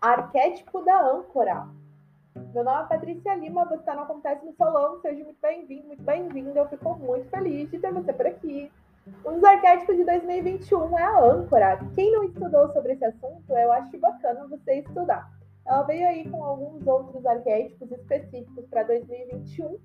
Arquétipo da âncora. Meu nome é Patrícia Lima, você está no Acontece no Salão. Seja muito bem-vindo, muito bem-vinda. Eu fico muito feliz de ter você por aqui. Um dos arquétipos de 2021 é a âncora. Quem não estudou sobre esse assunto, eu acho bacana você estudar. Ela veio aí com alguns outros arquétipos específicos para 2021.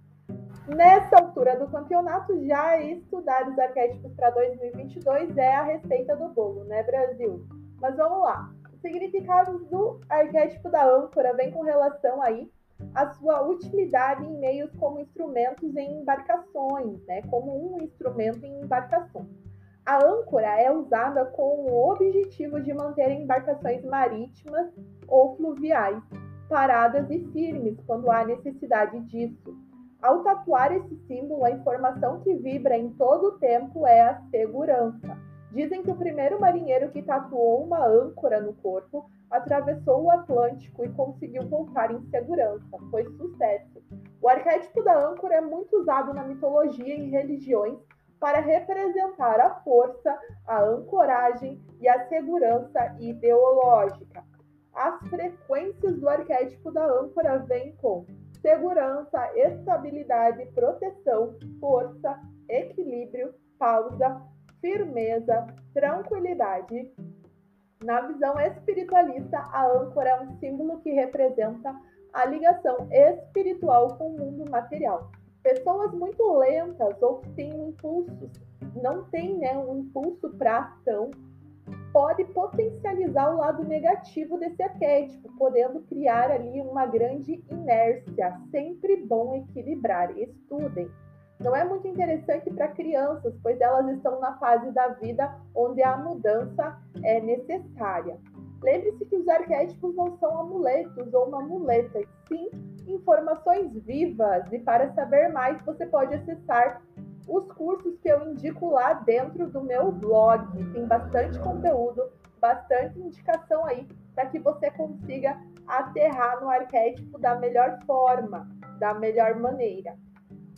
Nessa altura do campeonato, já estudar os arquétipos para 2022 é a receita do bolo, né, Brasil? Mas vamos lá significados do arquétipo da âncora vem com relação aí à sua utilidade em meios como instrumentos em embarcações, né? Como um instrumento em embarcações. A âncora é usada com o objetivo de manter embarcações marítimas ou fluviais paradas e firmes quando há necessidade disso. Ao tatuar esse símbolo, a informação que vibra em todo o tempo é a segurança Dizem que o primeiro marinheiro que tatuou uma âncora no corpo atravessou o Atlântico e conseguiu voltar em segurança. Foi sucesso. O arquétipo da âncora é muito usado na mitologia e religiões para representar a força, a ancoragem e a segurança ideológica. As frequências do arquétipo da âncora vêm com segurança, estabilidade, proteção, força, equilíbrio, pausa, firmeza, tranquilidade. Na visão espiritualista, a âncora é um símbolo que representa a ligação espiritual com o mundo material. Pessoas muito lentas ou que têm um impulso, não têm né, um impulso para ação, pode potencializar o lado negativo desse arquétipo, podendo criar ali uma grande inércia. Sempre bom equilibrar. Estudem não é muito interessante para crianças, pois elas estão na fase da vida onde a mudança é necessária. Lembre-se que os arquétipos não são amuletos ou uma muleta, sim informações vivas. E para saber mais, você pode acessar os cursos que eu indico lá dentro do meu blog. Tem bastante conteúdo, bastante indicação aí para que você consiga aterrar no arquétipo da melhor forma, da melhor maneira.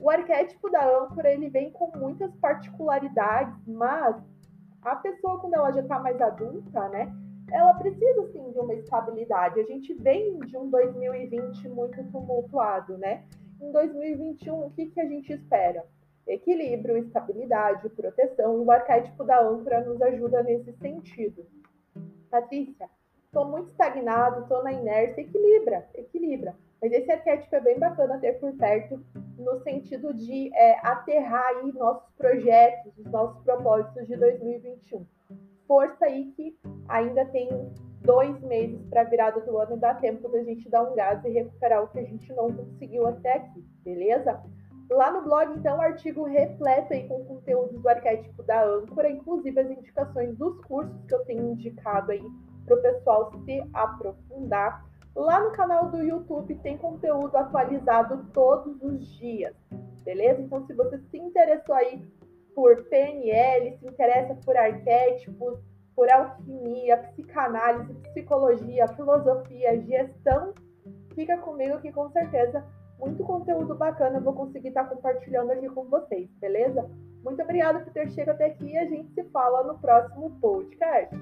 O arquétipo da âncora ele vem com muitas particularidades, mas a pessoa quando ela já está mais adulta, né, ela precisa sim de uma estabilidade. A gente vem de um 2020 muito tumultuado, né? Em 2021, o que, que a gente espera? Equilíbrio, estabilidade, proteção, e o arquétipo da âncora nos ajuda nesse sentido. Patrícia, estou muito estagnado, estou na inércia, equilibra, equilibra. Mas esse arquétipo é bem bacana ter por perto, no sentido de é, aterrar aí nossos projetos, os nossos propósitos de 2021. Força aí que ainda tem dois meses para a virada do ano dá tempo da gente dar um gás e recuperar o que a gente não conseguiu até aqui, beleza? Lá no blog, então, o artigo repleto aí com conteúdos do arquétipo da âncora, inclusive as indicações dos cursos que eu tenho indicado aí para o pessoal se aprofundar. Lá no canal do YouTube tem conteúdo atualizado todos os dias, beleza? Então, se você se interessou aí por PNL, se interessa por arquétipos, por alquimia, psicanálise, psicologia, filosofia, gestão, fica comigo que com certeza muito conteúdo bacana eu vou conseguir estar compartilhando aqui com vocês, beleza? Muito obrigada por ter chegado até aqui e a gente se fala no próximo podcast.